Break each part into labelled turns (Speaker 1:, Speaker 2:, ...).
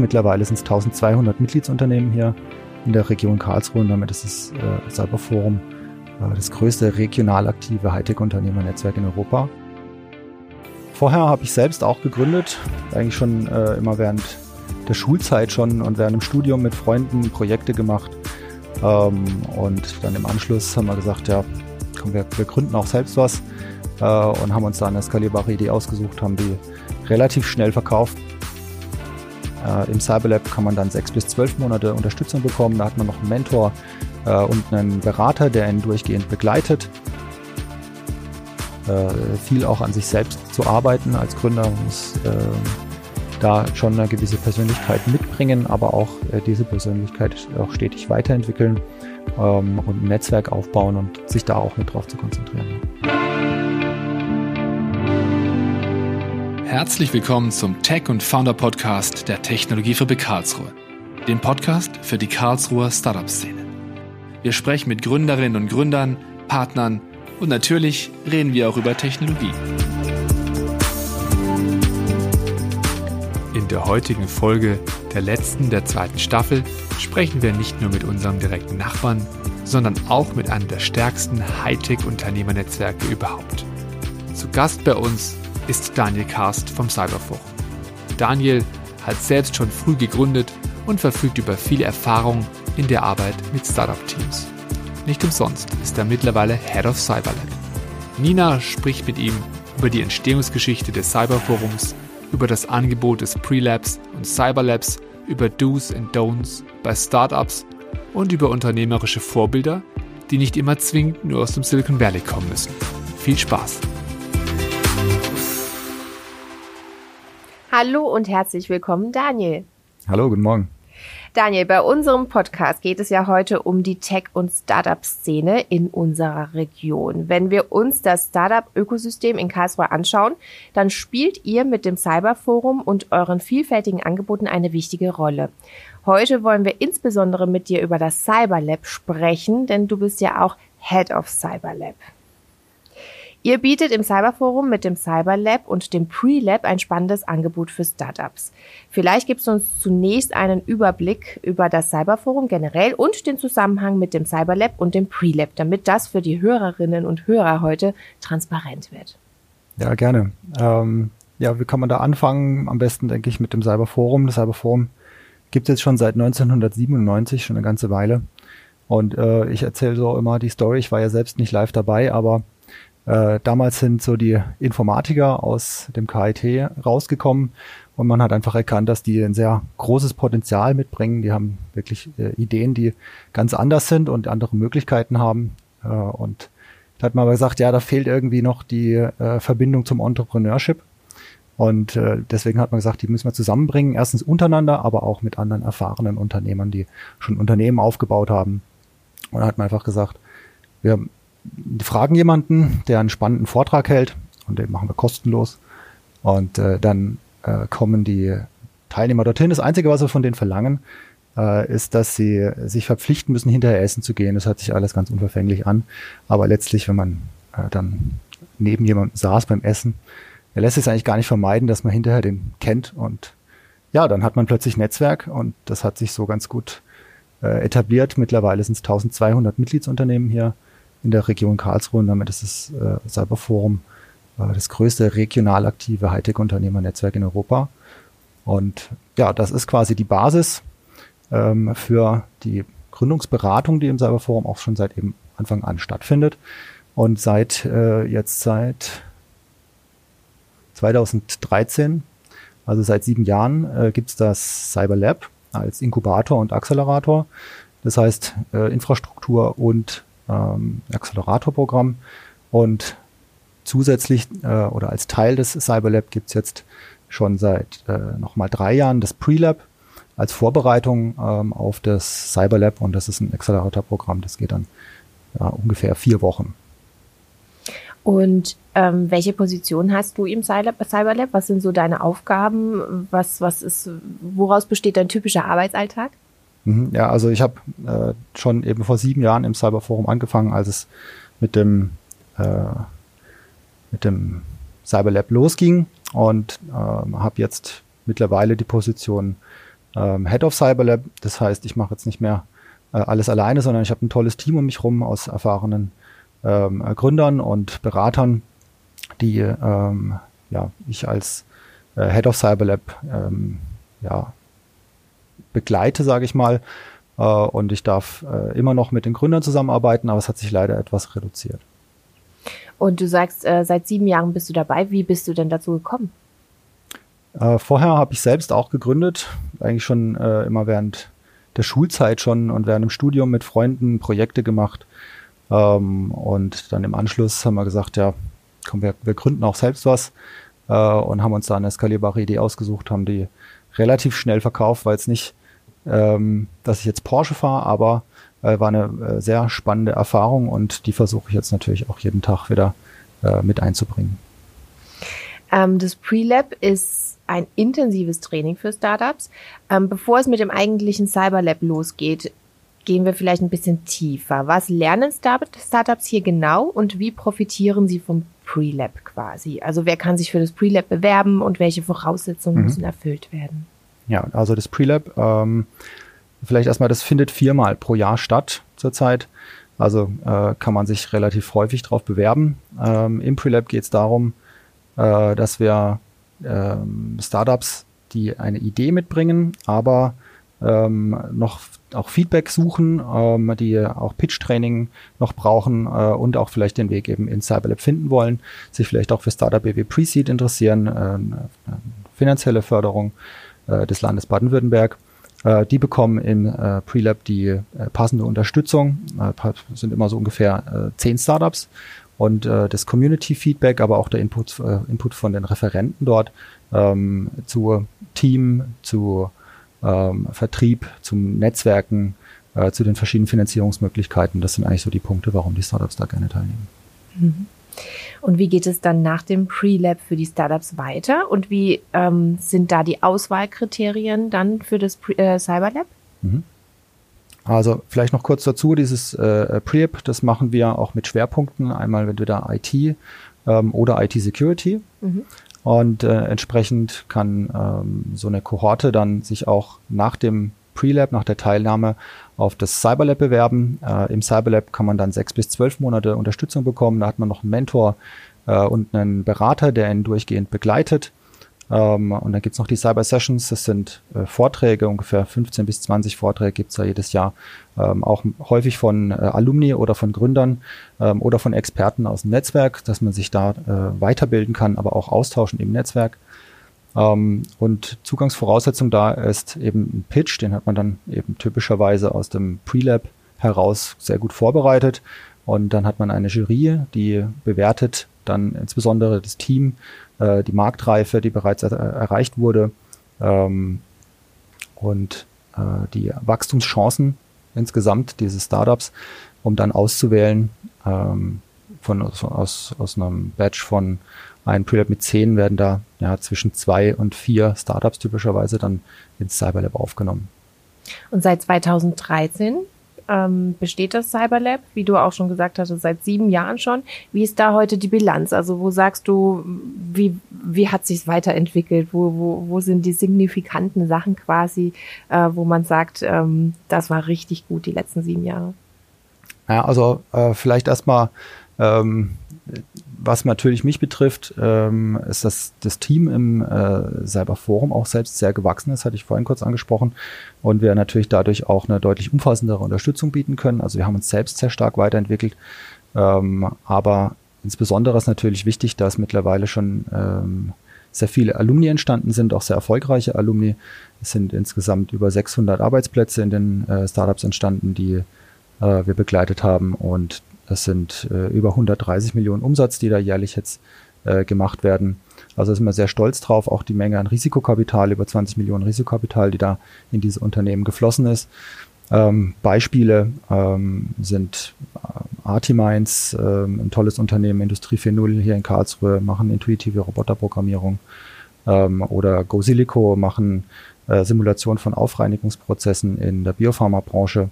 Speaker 1: Mittlerweile sind es 1200 Mitgliedsunternehmen hier in der Region Karlsruhe und damit ist das äh, Cyberforum äh, das größte regional aktive Hightech-Unternehmernetzwerk in Europa. Vorher habe ich selbst auch gegründet, eigentlich schon äh, immer während der Schulzeit schon und während dem Studium mit Freunden Projekte gemacht. Ähm, und dann im Anschluss haben wir gesagt, ja, komm, wir, wir gründen auch selbst was äh, und haben uns da eine skalierbare Idee ausgesucht, haben die relativ schnell verkauft. Äh, Im Cyberlab kann man dann sechs bis zwölf Monate Unterstützung bekommen. Da hat man noch einen Mentor äh, und einen Berater, der ihn durchgehend begleitet. Äh, viel auch an sich selbst zu arbeiten als Gründer muss äh, da schon eine gewisse Persönlichkeit mitbringen, aber auch äh, diese Persönlichkeit auch stetig weiterentwickeln ähm, und ein Netzwerk aufbauen und sich da auch mit drauf zu konzentrieren.
Speaker 2: Herzlich willkommen zum Tech und Founder Podcast der Technologiefabrik Karlsruhe, dem Podcast für die Karlsruher Startup-Szene. Wir sprechen mit Gründerinnen und Gründern, Partnern und natürlich reden wir auch über Technologie. In der heutigen Folge der letzten der zweiten Staffel sprechen wir nicht nur mit unserem direkten Nachbarn, sondern auch mit einem der stärksten Hightech-Unternehmernetzwerke überhaupt. Zu Gast bei uns ist Daniel Karst vom Cyberforum. Daniel hat selbst schon früh gegründet und verfügt über viele Erfahrung in der Arbeit mit Startup-Teams. Nicht umsonst ist er mittlerweile Head of Cyberlab. Nina spricht mit ihm über die Entstehungsgeschichte des Cyberforums, über das Angebot des Prelabs und Cyberlabs, über Do's und Don'ts bei Startups und über unternehmerische Vorbilder, die nicht immer zwingend nur aus dem Silicon Valley kommen müssen. Viel Spaß!
Speaker 3: Hallo und herzlich willkommen, Daniel.
Speaker 1: Hallo, guten Morgen.
Speaker 3: Daniel, bei unserem Podcast geht es ja heute um die Tech- und Startup-Szene in unserer Region. Wenn wir uns das Startup-Ökosystem in Karlsruhe anschauen, dann spielt ihr mit dem Cyberforum und euren vielfältigen Angeboten eine wichtige Rolle. Heute wollen wir insbesondere mit dir über das Cyberlab sprechen, denn du bist ja auch Head of Cyberlab. Ihr bietet im Cyberforum mit dem Cyberlab und dem Pre-Lab ein spannendes Angebot für Startups. Vielleicht gibst du uns zunächst einen Überblick über das Cyberforum generell und den Zusammenhang mit dem Cyberlab und dem Pre-Lab, damit das für die Hörerinnen und Hörer heute transparent wird.
Speaker 1: Ja, gerne. Ähm, ja, wie kann man da anfangen? Am besten, denke ich, mit dem Cyberforum. Das Cyberforum gibt es jetzt schon seit 1997, schon eine ganze Weile. Und äh, ich erzähle so immer die Story. Ich war ja selbst nicht live dabei, aber äh, damals sind so die Informatiker aus dem KIT rausgekommen und man hat einfach erkannt, dass die ein sehr großes Potenzial mitbringen. Die haben wirklich äh, Ideen, die ganz anders sind und andere Möglichkeiten haben. Äh, und da hat man aber gesagt, ja, da fehlt irgendwie noch die äh, Verbindung zum Entrepreneurship. Und äh, deswegen hat man gesagt, die müssen wir zusammenbringen. Erstens untereinander, aber auch mit anderen erfahrenen Unternehmern, die schon Unternehmen aufgebaut haben. Und da hat man einfach gesagt, wir fragen jemanden, der einen spannenden Vortrag hält und den machen wir kostenlos. Und äh, dann äh, kommen die Teilnehmer dorthin. Das Einzige, was wir von denen verlangen, äh, ist, dass sie sich verpflichten müssen, hinterher essen zu gehen. Das hört sich alles ganz unverfänglich an. Aber letztlich, wenn man äh, dann neben jemandem saß beim Essen, er lässt es eigentlich gar nicht vermeiden, dass man hinterher den kennt. Und ja, dann hat man plötzlich Netzwerk und das hat sich so ganz gut äh, etabliert. Mittlerweile sind es 1200 Mitgliedsunternehmen hier in der Region Karlsruhe und damit ist das äh, Cyberforum äh, das größte regional aktive Hightech-Unternehmernetzwerk in Europa. Und ja, das ist quasi die Basis ähm, für die Gründungsberatung, die im Cyberforum auch schon seit eben Anfang an stattfindet. Und seit äh, jetzt seit 2013, also seit sieben Jahren, äh, gibt es das Cyberlab als Inkubator und Accelerator. Das heißt, äh, Infrastruktur und ähm, Accelerator-Programm. Und zusätzlich äh, oder als Teil des Cyberlab gibt es jetzt schon seit äh, nochmal drei Jahren das Pre-Lab als Vorbereitung ähm, auf das Cyberlab und das ist ein Accelerator-Programm, das geht dann ja, ungefähr vier Wochen.
Speaker 3: Und ähm, welche Position hast du im Cyberlab? Was sind so deine Aufgaben? Was, was ist, woraus besteht dein typischer Arbeitsalltag?
Speaker 1: Mhm, ja, also ich habe äh, schon eben vor sieben Jahren im Cyberforum angefangen, als es mit dem äh, mit dem Cyberlab losging und äh, habe jetzt mittlerweile die Position ähm, Head of Cyberlab. Das heißt, ich mache jetzt nicht mehr äh, alles alleine, sondern ich habe ein tolles Team um mich rum aus erfahrenen ähm, Gründern und Beratern, die ähm, ja, ich als äh, Head of Cyberlab ja, begleite, sage ich mal. Äh, und ich darf äh, immer noch mit den Gründern zusammenarbeiten, aber es hat sich leider etwas reduziert.
Speaker 3: Und du sagst, äh, seit sieben Jahren bist du dabei. Wie bist du denn dazu gekommen?
Speaker 1: Äh, vorher habe ich selbst auch gegründet, eigentlich schon äh, immer während der Schulzeit schon und während dem Studium mit Freunden Projekte gemacht. Ähm, und dann im Anschluss haben wir gesagt, ja, komm, wir, wir gründen auch selbst was äh, und haben uns da eine skalierbare Idee ausgesucht, haben die relativ schnell verkauft, weil es nicht, ähm, dass ich jetzt Porsche fahre, aber äh, war eine äh, sehr spannende Erfahrung und die versuche ich jetzt natürlich auch jeden Tag wieder äh, mit einzubringen.
Speaker 3: Ähm, das Pre-Lab ist ein intensives Training für Startups. Ähm, bevor es mit dem eigentlichen Cyberlab losgeht, gehen wir vielleicht ein bisschen tiefer. Was lernen Startups hier genau und wie profitieren sie vom Pre-Lab quasi? Also wer kann sich für das Pre-Lab bewerben und welche Voraussetzungen mhm. müssen erfüllt werden?
Speaker 1: Ja, also das Pre-Lab, ähm, vielleicht erstmal, das findet viermal pro Jahr statt zurzeit. Also äh, kann man sich relativ häufig darauf bewerben. Ähm, Im Pre-Lab geht es darum, äh, dass wir ähm, Startups, die eine Idee mitbringen, aber ähm, noch auch Feedback suchen, ähm, die auch Pitch-Training noch brauchen äh, und auch vielleicht den Weg eben in Cyberlab finden wollen, sich vielleicht auch für Startup BW Pre-Seed interessieren, äh, finanzielle Förderung des Landes Baden-Württemberg. Äh, die bekommen im äh, Pre-Lab die äh, passende Unterstützung, äh, sind immer so ungefähr äh, zehn Startups und äh, das Community-Feedback, aber auch der Input, äh, Input von den Referenten dort ähm, zu Team, zu ähm, Vertrieb, zum Netzwerken, äh, zu den verschiedenen Finanzierungsmöglichkeiten. Das sind eigentlich so die Punkte, warum die Startups da gerne teilnehmen.
Speaker 3: Mhm. Und wie geht es dann nach dem Pre-Lab für die Startups weiter? Und wie ähm, sind da die Auswahlkriterien dann für das Pre äh, Cyberlab? Mhm.
Speaker 1: Also vielleicht noch kurz dazu, dieses äh, Prep, das machen wir auch mit Schwerpunkten, einmal entweder IT ähm, oder IT-Security. Mhm. Und äh, entsprechend kann ähm, so eine Kohorte dann sich auch nach dem Pre-Lab, nach der Teilnahme auf das Cyberlab bewerben. Äh, Im Cyberlab kann man dann sechs bis zwölf Monate Unterstützung bekommen. Da hat man noch einen Mentor äh, und einen Berater, der ihn durchgehend begleitet. Ähm, und dann gibt's noch die Cyber Sessions, das sind äh, Vorträge, ungefähr 15 bis 20 Vorträge gibt's da jedes Jahr, ähm, auch häufig von äh, Alumni oder von Gründern ähm, oder von Experten aus dem Netzwerk, dass man sich da äh, weiterbilden kann, aber auch austauschen im Netzwerk. Ähm, und Zugangsvoraussetzung da ist eben ein Pitch, den hat man dann eben typischerweise aus dem Pre-Lab heraus sehr gut vorbereitet. Und dann hat man eine Jury, die bewertet dann insbesondere das Team, äh, die Marktreife, die bereits er erreicht wurde ähm, und äh, die Wachstumschancen insgesamt dieses Startups, um dann auszuwählen ähm, von aus, aus einem Batch von einem Prelab mit zehn werden da ja zwischen zwei und vier Startups typischerweise dann ins Cyberlab aufgenommen.
Speaker 3: Und seit 2013 ähm, besteht das Cyberlab, wie du auch schon gesagt hast, seit sieben Jahren schon. Wie ist da heute die Bilanz? Also wo sagst du, wie, wie hat sich weiterentwickelt? Wo, wo, wo sind die signifikanten Sachen quasi, äh, wo man sagt, ähm, das war richtig gut die letzten sieben Jahre?
Speaker 1: Ja, also äh, vielleicht erstmal ähm, was natürlich mich betrifft, ähm, ist, dass das Team im äh, Cyberforum auch selbst sehr gewachsen ist, hatte ich vorhin kurz angesprochen. Und wir natürlich dadurch auch eine deutlich umfassendere Unterstützung bieten können. Also wir haben uns selbst sehr stark weiterentwickelt. Ähm, aber insbesondere ist natürlich wichtig, dass mittlerweile schon ähm, sehr viele Alumni entstanden sind, auch sehr erfolgreiche Alumni. Es sind insgesamt über 600 Arbeitsplätze in den äh, Startups entstanden, die äh, wir begleitet haben. Und das sind äh, über 130 Millionen Umsatz, die da jährlich jetzt äh, gemacht werden. Also sind wir sehr stolz drauf, auch die Menge an Risikokapital, über 20 Millionen Risikokapital, die da in diese Unternehmen geflossen ist. Ähm, Beispiele ähm, sind äh, Artimines, ähm, ein tolles Unternehmen, Industrie 4.0 hier in Karlsruhe, machen intuitive Roboterprogrammierung. Ähm, oder GoSilico machen äh, Simulation von Aufreinigungsprozessen in der Biopharmabranche.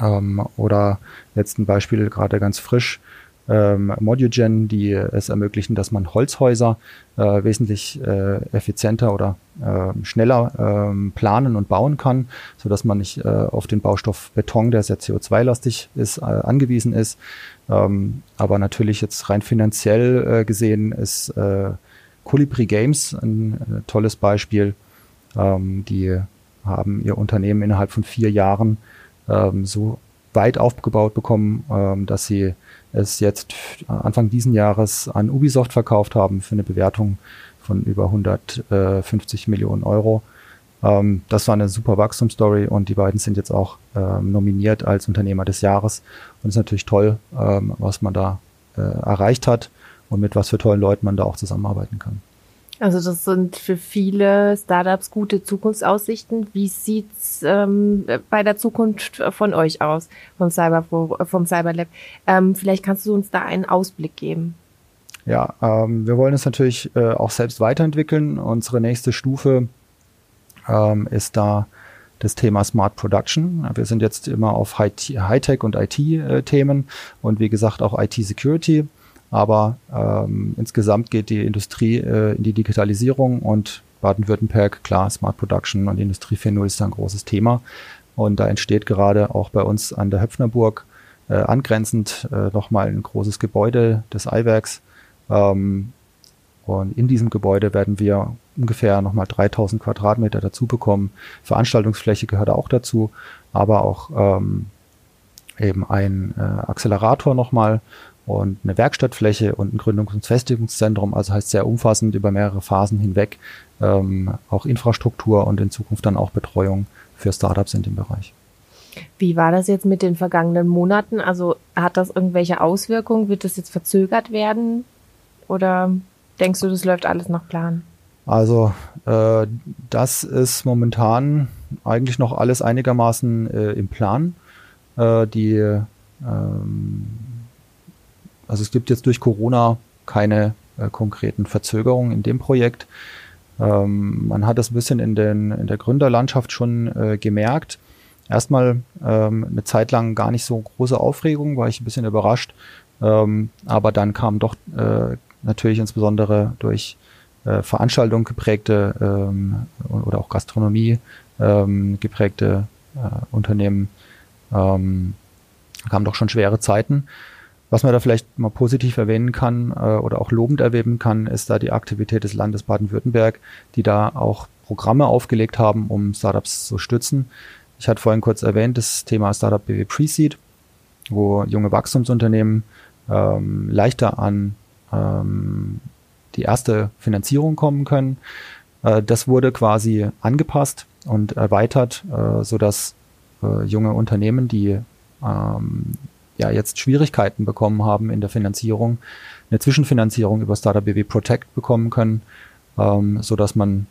Speaker 1: Ähm, oder jetzt ein Beispiel gerade ganz frisch, ähm, Modugen, die es ermöglichen, dass man Holzhäuser äh, wesentlich äh, effizienter oder äh, schneller ähm, planen und bauen kann, so dass man nicht äh, auf den Baustoff Beton, der sehr CO2-lastig ist, äh, angewiesen ist. Ähm, aber natürlich jetzt rein finanziell äh, gesehen ist äh, Colibri Games ein, ein tolles Beispiel. Ähm, die haben ihr Unternehmen innerhalb von vier Jahren ähm, so weit aufgebaut bekommen, ähm, dass sie es jetzt Anfang diesen Jahres an Ubisoft verkauft haben für eine Bewertung von über 150 Millionen Euro. Ähm, das war eine super Wachstumsstory und die beiden sind jetzt auch ähm, nominiert als Unternehmer des Jahres. Und es ist natürlich toll, ähm, was man da äh, erreicht hat und mit was für tollen Leuten man da auch zusammenarbeiten kann.
Speaker 3: Also das sind für viele Startups gute Zukunftsaussichten. Wie sieht's ähm, bei der Zukunft von euch aus, vom, Cyber, vom Cyberlab? Ähm, vielleicht kannst du uns da einen Ausblick geben.
Speaker 1: Ja, ähm, wir wollen es natürlich äh, auch selbst weiterentwickeln. Unsere nächste Stufe ähm, ist da das Thema Smart Production. Wir sind jetzt immer auf High-Tech und IT-Themen äh, und wie gesagt auch IT-Security. Aber ähm, insgesamt geht die Industrie äh, in die Digitalisierung und Baden-Württemberg, klar, Smart Production und Industrie 4.0 ist ein großes Thema. Und da entsteht gerade auch bei uns an der Höpfnerburg äh, angrenzend äh, nochmal ein großes Gebäude des Eiwerks. Ähm, und in diesem Gebäude werden wir ungefähr nochmal 3000 Quadratmeter dazu bekommen. Veranstaltungsfläche gehört auch dazu, aber auch ähm, eben ein äh, Accelerator nochmal und eine Werkstattfläche und ein Gründungs- und Festigungszentrum, also heißt sehr umfassend über mehrere Phasen hinweg, ähm, auch Infrastruktur und in Zukunft dann auch Betreuung für Startups in dem Bereich.
Speaker 3: Wie war das jetzt mit den vergangenen Monaten? Also hat das irgendwelche Auswirkungen? Wird das jetzt verzögert werden? Oder denkst du, das läuft alles nach Plan?
Speaker 1: Also äh, das ist momentan eigentlich noch alles einigermaßen äh, im Plan. Äh, die ähm, also es gibt jetzt durch Corona keine äh, konkreten Verzögerungen in dem Projekt. Ähm, man hat das ein bisschen in, den, in der Gründerlandschaft schon äh, gemerkt. Erstmal ähm, eine Zeit lang gar nicht so große Aufregung, war ich ein bisschen überrascht. Ähm, aber dann kam doch äh, natürlich insbesondere durch äh, Veranstaltungen geprägte ähm, oder auch Gastronomie ähm, geprägte äh, Unternehmen ähm, kamen doch schon schwere Zeiten. Was man da vielleicht mal positiv erwähnen kann äh, oder auch lobend erwähnen kann, ist da die Aktivität des Landes Baden-Württemberg, die da auch Programme aufgelegt haben, um Startups zu stützen. Ich hatte vorhin kurz erwähnt, das Thema Startup BW Pre-Seed, wo junge Wachstumsunternehmen ähm, leichter an ähm, die erste Finanzierung kommen können. Äh, das wurde quasi angepasst und erweitert, äh, sodass äh, junge Unternehmen, die ähm, ja jetzt Schwierigkeiten bekommen haben in der Finanzierung, eine Zwischenfinanzierung über Startup BW Protect bekommen können, ähm, so dass man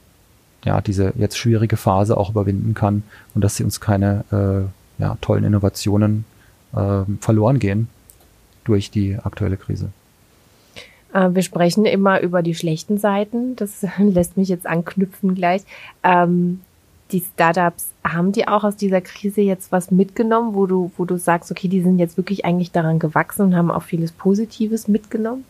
Speaker 1: ja diese jetzt schwierige Phase auch überwinden kann und dass sie uns keine äh, ja, tollen Innovationen äh, verloren gehen durch die aktuelle Krise.
Speaker 3: Äh, wir sprechen immer über die schlechten Seiten. Das lässt mich jetzt anknüpfen gleich. Ähm, die Startups, haben die auch aus dieser Krise jetzt was mitgenommen, wo du, wo du sagst, okay, die sind jetzt wirklich eigentlich daran gewachsen und haben auch vieles Positives mitgenommen?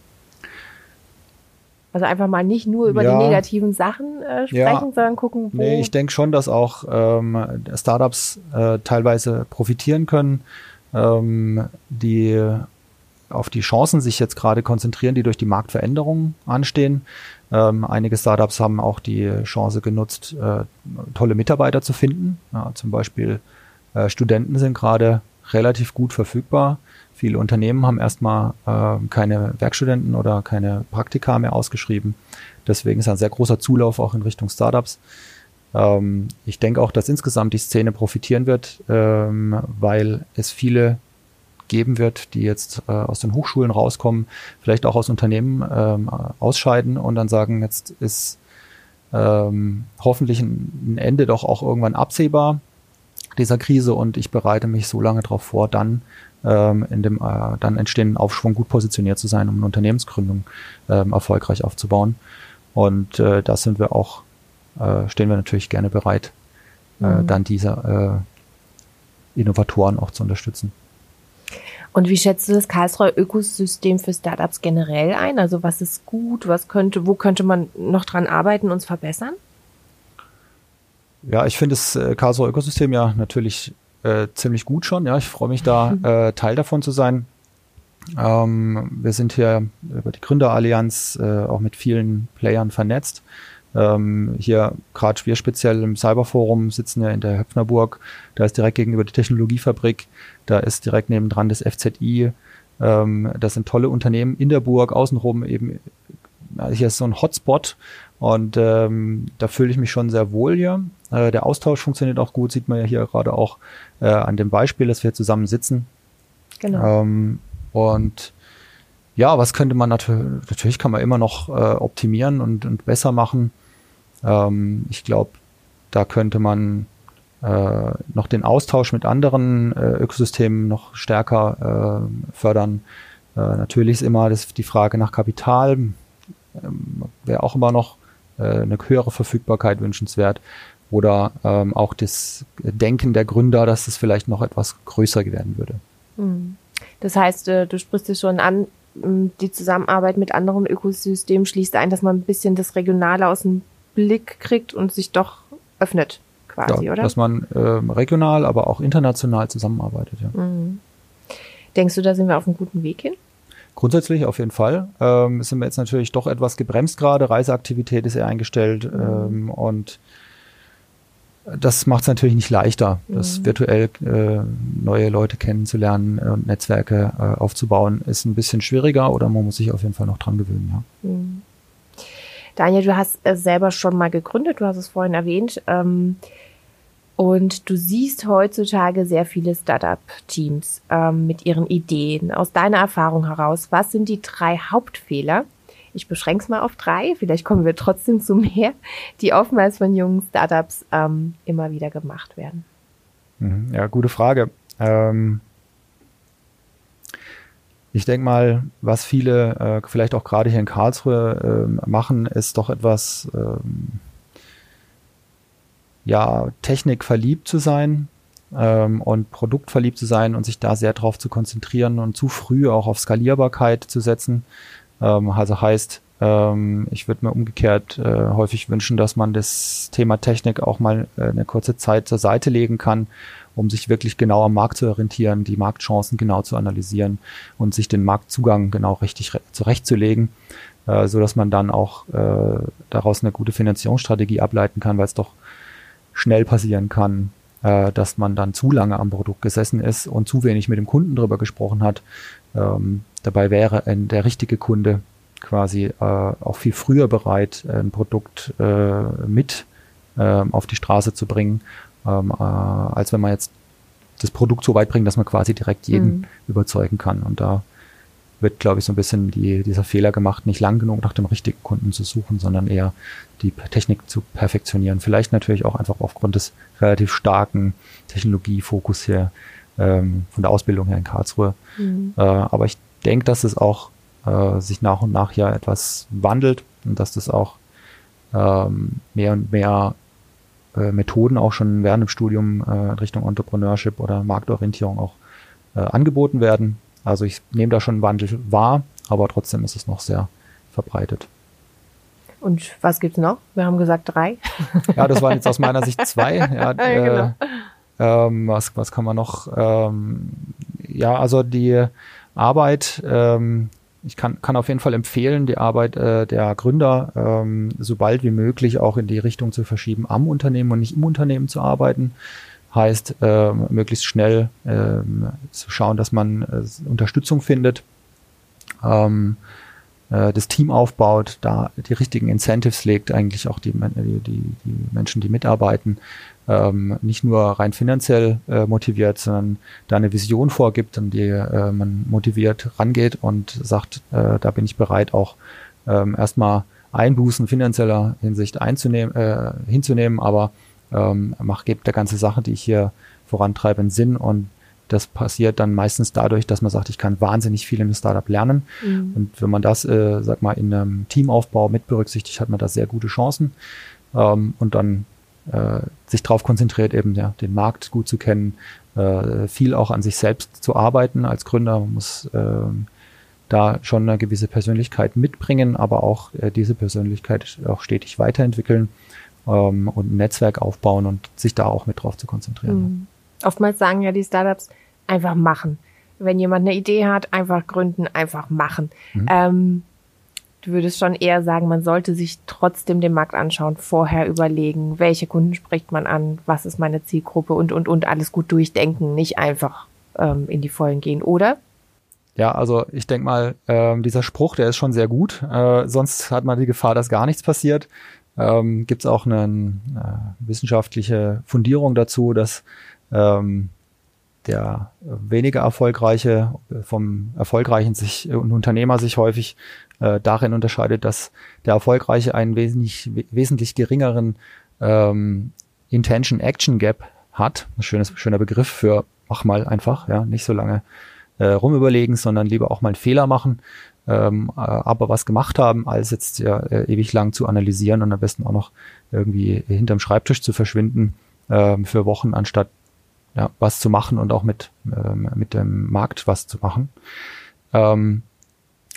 Speaker 3: Also einfach mal nicht nur über ja. die negativen Sachen äh, sprechen, ja. sondern gucken,
Speaker 1: wo. Nee, ich denke schon, dass auch ähm, Startups äh, teilweise profitieren können, ähm, die auf die Chancen sich jetzt gerade konzentrieren, die durch die Marktveränderungen anstehen. Ähm, einige Startups haben auch die Chance genutzt, äh, tolle Mitarbeiter zu finden. Ja, zum Beispiel äh, Studenten sind gerade relativ gut verfügbar. Viele Unternehmen haben erstmal äh, keine Werkstudenten oder keine Praktika mehr ausgeschrieben. Deswegen ist ein sehr großer Zulauf auch in Richtung Startups. Ähm, ich denke auch, dass insgesamt die Szene profitieren wird, ähm, weil es viele geben wird, die jetzt äh, aus den Hochschulen rauskommen, vielleicht auch aus Unternehmen ähm, ausscheiden und dann sagen, jetzt ist ähm, hoffentlich ein, Ende doch auch irgendwann absehbar dieser Krise und ich bereite mich so lange darauf vor, dann ähm, in dem äh, dann entstehenden Aufschwung gut positioniert zu sein, um eine Unternehmensgründung ähm, erfolgreich aufzubauen. Und äh, da sind wir auch, äh, stehen wir natürlich gerne bereit, äh, mhm. dann diese äh, Innovatoren auch zu unterstützen.
Speaker 3: Und wie schätzt du das Karlsruher Ökosystem für Startups generell ein? Also was ist gut, was könnte, wo könnte man noch dran arbeiten und es verbessern?
Speaker 1: Ja, ich finde das äh, Karlsruher Ökosystem ja natürlich äh, ziemlich gut schon. Ja, ich freue mich da mhm. äh, Teil davon zu sein. Ähm, wir sind hier über die Gründerallianz äh, auch mit vielen Playern vernetzt. Ähm, hier gerade wir speziell im Cyberforum sitzen ja in der Höpfnerburg. Da ist direkt gegenüber die Technologiefabrik. Da ist direkt nebendran das FZI. Ähm, das sind tolle Unternehmen in der Burg, außenrum eben. Hier ist so ein Hotspot und ähm, da fühle ich mich schon sehr wohl hier. Äh, der Austausch funktioniert auch gut, sieht man ja hier gerade auch äh, an dem Beispiel, dass wir zusammen sitzen. Genau. Ähm, und ja, was könnte man natürlich, natürlich kann man immer noch äh, optimieren und, und besser machen. Ähm, ich glaube, da könnte man äh, noch den Austausch mit anderen äh, Ökosystemen noch stärker äh, fördern. Äh, natürlich ist immer das, die Frage nach Kapital, ähm, wäre auch immer noch äh, eine höhere Verfügbarkeit wünschenswert. Oder ähm, auch das Denken der Gründer, dass es vielleicht noch etwas größer werden würde.
Speaker 3: Hm. Das heißt, äh, du sprichst es schon an, die Zusammenarbeit mit anderen Ökosystemen schließt ein, dass man ein bisschen das Regionale aus dem Blick kriegt und sich doch öffnet, quasi,
Speaker 1: ja,
Speaker 3: oder?
Speaker 1: Dass man äh, regional, aber auch international zusammenarbeitet, ja. Mhm.
Speaker 3: Denkst du, da sind wir auf einem guten Weg hin?
Speaker 1: Grundsätzlich auf jeden Fall. Ähm, sind wir jetzt natürlich doch etwas gebremst gerade. Reiseaktivität ist eher eingestellt mhm. ähm, und das macht es natürlich nicht leichter, mhm. das virtuell äh, neue Leute kennenzulernen und Netzwerke äh, aufzubauen, ist ein bisschen schwieriger oder man muss sich auf jeden Fall noch dran gewöhnen, ja. Mhm.
Speaker 3: Daniel, du hast äh, selber schon mal gegründet, du hast es vorhin erwähnt. Ähm, und du siehst heutzutage sehr viele Startup-Teams ähm, mit ihren Ideen. Aus deiner Erfahrung heraus, was sind die drei Hauptfehler? Ich beschränke es mal auf drei, vielleicht kommen wir trotzdem zu mehr, die oftmals von jungen Startups ähm, immer wieder gemacht werden.
Speaker 1: Mhm. Ja, gute Frage. Ähm ich denke mal, was viele äh, vielleicht auch gerade hier in Karlsruhe äh, machen, ist doch etwas, ähm, ja, Technik verliebt zu sein ähm, und Produktverliebt zu sein und sich da sehr drauf zu konzentrieren und zu früh auch auf Skalierbarkeit zu setzen. Ähm, also heißt, ähm, ich würde mir umgekehrt äh, häufig wünschen, dass man das Thema Technik auch mal äh, eine kurze Zeit zur Seite legen kann um sich wirklich genau am Markt zu orientieren, die Marktchancen genau zu analysieren und sich den Marktzugang genau richtig zurechtzulegen, äh, so dass man dann auch äh, daraus eine gute Finanzierungsstrategie ableiten kann, weil es doch schnell passieren kann, äh, dass man dann zu lange am Produkt gesessen ist und zu wenig mit dem Kunden drüber gesprochen hat. Ähm, dabei wäre ein, der richtige Kunde quasi äh, auch viel früher bereit, ein Produkt äh, mit äh, auf die Straße zu bringen ähm, äh, als wenn man jetzt das Produkt so weit bringt, dass man quasi direkt jeden mhm. überzeugen kann. Und da wird, glaube ich, so ein bisschen die, dieser Fehler gemacht, nicht lang genug nach dem richtigen Kunden zu suchen, sondern eher die Technik zu perfektionieren. Vielleicht natürlich auch einfach aufgrund des relativ starken Technologiefokus hier ähm, von der Ausbildung her in Karlsruhe. Mhm. Äh, aber ich denke, dass es auch äh, sich nach und nach ja etwas wandelt und dass das auch ähm, mehr und mehr äh, Methoden auch schon während dem Studium äh, Richtung Entrepreneurship oder Marktorientierung auch äh, angeboten werden. Also ich nehme da schon einen Wandel wahr, aber trotzdem ist es noch sehr verbreitet.
Speaker 3: Und was gibt's noch? Wir haben gesagt drei.
Speaker 1: Ja, das waren jetzt aus meiner Sicht zwei. Ja, äh, genau. ähm, was, was kann man noch? Ähm, ja, also die Arbeit ähm, ich kann, kann auf jeden Fall empfehlen, die Arbeit äh, der Gründer ähm, so bald wie möglich auch in die Richtung zu verschieben, am Unternehmen und nicht im Unternehmen zu arbeiten. Heißt, äh, möglichst schnell äh, zu schauen, dass man äh, Unterstützung findet, ähm, äh, das Team aufbaut, da die richtigen Incentives legt, eigentlich auch die, die, die, Menschen, die mitarbeiten, ähm, nicht nur rein finanziell äh, motiviert, sondern da eine Vision vorgibt, an die äh, man motiviert rangeht und sagt, äh, da bin ich bereit, auch ähm, erstmal Einbußen finanzieller Hinsicht einzunehmen, hinzunehmen, aber ähm, mach, gibt der ganze Sache, die ich hier vorantreibe, einen Sinn und das passiert dann meistens dadurch, dass man sagt, ich kann wahnsinnig viel in einem Startup lernen. Mhm. Und wenn man das, äh, sag mal, in einem Teamaufbau mit berücksichtigt, hat man da sehr gute Chancen. Ähm, und dann äh, sich darauf konzentriert, eben ja, den Markt gut zu kennen, äh, viel auch an sich selbst zu arbeiten als Gründer. Man muss ähm, da schon eine gewisse Persönlichkeit mitbringen, aber auch äh, diese Persönlichkeit auch stetig weiterentwickeln ähm, und ein Netzwerk aufbauen und sich da auch mit drauf zu konzentrieren. Mhm.
Speaker 3: Oftmals sagen ja die Startups einfach machen. Wenn jemand eine Idee hat, einfach gründen, einfach machen. Mhm. Ähm, du würdest schon eher sagen, man sollte sich trotzdem den Markt anschauen, vorher überlegen, welche Kunden spricht man an, was ist meine Zielgruppe und, und, und alles gut durchdenken, nicht einfach ähm, in die Vollen gehen, oder?
Speaker 1: Ja, also ich denke mal, äh, dieser Spruch, der ist schon sehr gut. Äh, sonst hat man die Gefahr, dass gar nichts passiert. Ähm, Gibt es auch eine äh, wissenschaftliche Fundierung dazu, dass ähm, der weniger erfolgreiche vom erfolgreichen sich äh, Unternehmer sich häufig äh, darin unterscheidet, dass der erfolgreiche einen wesentlich wesentlich geringeren ähm, Intention Action Gap hat. Ein schönes schöner Begriff für mach mal einfach, ja, nicht so lange äh, rumüberlegen, sondern lieber auch mal einen Fehler machen, ähm, äh, aber was gemacht haben, als jetzt ja äh, ewig lang zu analysieren und am besten auch noch irgendwie hinterm Schreibtisch zu verschwinden ähm, für Wochen, anstatt ja, was zu machen und auch mit, ähm, mit dem Markt was zu machen. Ähm,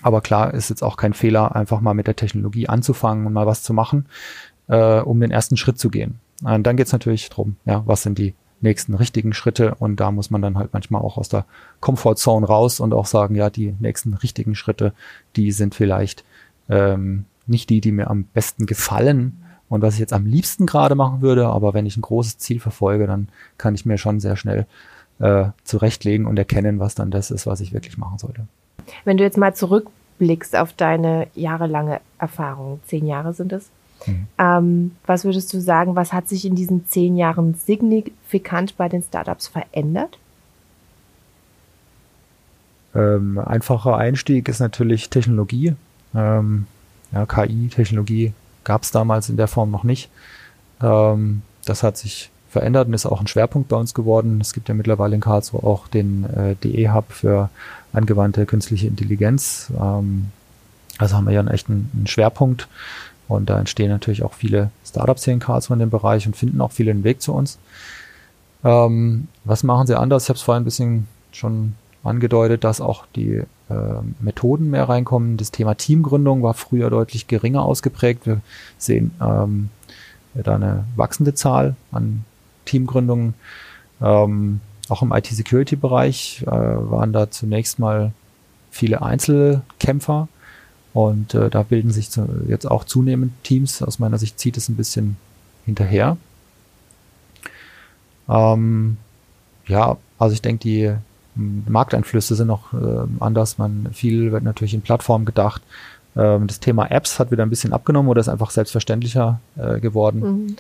Speaker 1: aber klar ist jetzt auch kein Fehler, einfach mal mit der Technologie anzufangen und mal was zu machen, äh, um den ersten Schritt zu gehen. Und dann geht's natürlich drum, ja, was sind die nächsten richtigen Schritte. Und da muss man dann halt manchmal auch aus der Comfortzone raus und auch sagen, ja, die nächsten richtigen Schritte, die sind vielleicht ähm, nicht die, die mir am besten gefallen und was ich jetzt am liebsten gerade machen würde, aber wenn ich ein großes Ziel verfolge, dann kann ich mir schon sehr schnell äh, zurechtlegen und erkennen, was dann das ist, was ich wirklich machen sollte.
Speaker 3: Wenn du jetzt mal zurückblickst auf deine jahrelange Erfahrung, zehn Jahre sind es, Mhm. Ähm, was würdest du sagen, was hat sich in diesen zehn Jahren signifikant bei den Startups verändert?
Speaker 1: Ähm, einfacher Einstieg ist natürlich Technologie. Ähm, ja, KI-Technologie gab es damals in der Form noch nicht. Ähm, das hat sich verändert und ist auch ein Schwerpunkt bei uns geworden. Es gibt ja mittlerweile in Karlsruhe auch den äh, DE-Hub für angewandte künstliche Intelligenz. Ähm, also haben wir ja einen echten einen Schwerpunkt. Und da entstehen natürlich auch viele Startups hier in Karlsruhe in dem Bereich und finden auch viele den Weg zu uns. Ähm, was machen sie anders? Ich habe es vorhin ein bisschen schon angedeutet, dass auch die äh, Methoden mehr reinkommen. Das Thema Teamgründung war früher deutlich geringer ausgeprägt. Wir sehen ähm, da eine wachsende Zahl an Teamgründungen. Ähm, auch im IT-Security-Bereich äh, waren da zunächst mal viele Einzelkämpfer, und äh, da bilden sich zu, jetzt auch zunehmend Teams. Aus meiner Sicht zieht es ein bisschen hinterher. Ähm, ja, also ich denke, die hm, Markteinflüsse sind noch äh, anders. Man viel wird natürlich in Plattformen gedacht. Ähm, das Thema Apps hat wieder ein bisschen abgenommen oder ist einfach selbstverständlicher äh, geworden. Mhm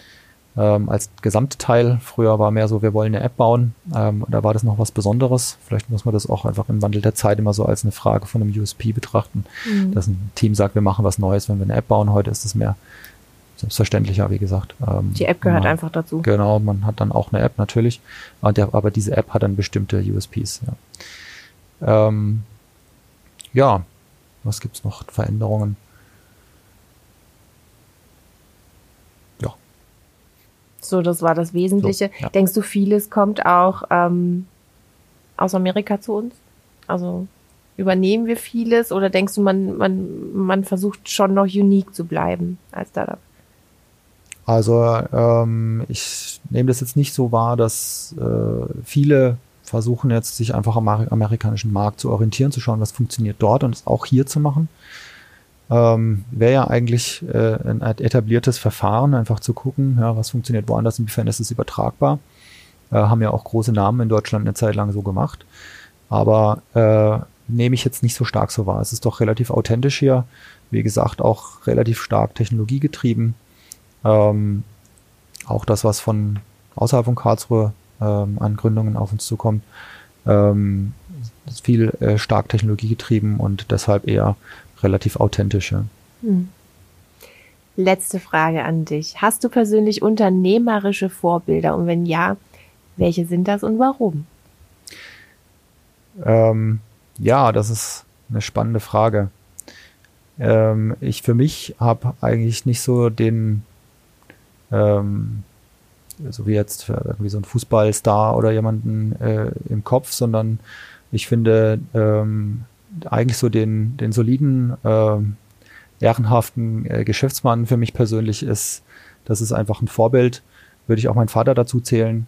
Speaker 1: ähm, als Gesamtteil. Früher war mehr so, wir wollen eine App bauen. Ähm, da war das noch was Besonderes. Vielleicht muss man das auch einfach im Wandel der Zeit immer so als eine Frage von einem USP betrachten, mhm. dass ein Team sagt, wir machen was Neues, wenn wir eine App bauen. Heute ist es mehr selbstverständlicher, wie gesagt.
Speaker 3: Ähm, Die App gehört man, einfach dazu.
Speaker 1: Genau, man hat dann auch eine App natürlich, aber diese App hat dann bestimmte USPs. Ja, ähm, ja was gibt's noch? Veränderungen?
Speaker 3: So, das war das Wesentliche. So, ja. Denkst du, vieles kommt auch ähm, aus Amerika zu uns? Also übernehmen wir vieles oder denkst du, man, man, man versucht schon noch unique zu bleiben als Startup?
Speaker 1: Also ähm, ich nehme das jetzt nicht so wahr, dass äh, viele versuchen jetzt sich einfach am amerikanischen Markt zu orientieren, zu schauen, was funktioniert dort und es auch hier zu machen ähm, wäre ja eigentlich äh, ein etabliertes Verfahren, einfach zu gucken, ja, was funktioniert woanders, inwiefern ist es übertragbar. Äh, haben ja auch große Namen in Deutschland eine Zeit lang so gemacht. Aber äh, nehme ich jetzt nicht so stark so wahr. Es ist doch relativ authentisch hier. Wie gesagt, auch relativ stark technologiegetrieben. Ähm, auch das, was von außerhalb von Karlsruhe ähm, an Gründungen auf uns zukommt, ähm, ist viel äh, stark technologiegetrieben und deshalb eher relativ authentisch. Ja. Hm.
Speaker 3: Letzte Frage an dich. Hast du persönlich unternehmerische Vorbilder? Und wenn ja, welche sind das und warum?
Speaker 1: Ähm, ja, das ist eine spannende Frage. Ähm, ich für mich habe eigentlich nicht so den, ähm, so wie jetzt irgendwie so ein Fußballstar oder jemanden äh, im Kopf, sondern ich finde ähm, eigentlich so den, den soliden, äh, ehrenhaften äh, Geschäftsmann für mich persönlich ist, das ist einfach ein Vorbild. Würde ich auch meinen Vater dazu zählen.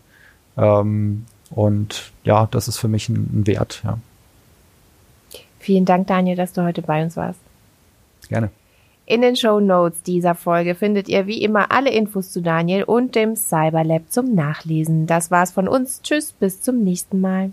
Speaker 1: Ähm, und ja, das ist für mich ein, ein Wert. Ja.
Speaker 3: Vielen Dank, Daniel, dass du heute bei uns warst.
Speaker 1: Gerne.
Speaker 3: In den Show Notes dieser Folge findet ihr wie immer alle Infos zu Daniel und dem Cyberlab zum Nachlesen. Das war's von uns. Tschüss, bis zum nächsten Mal.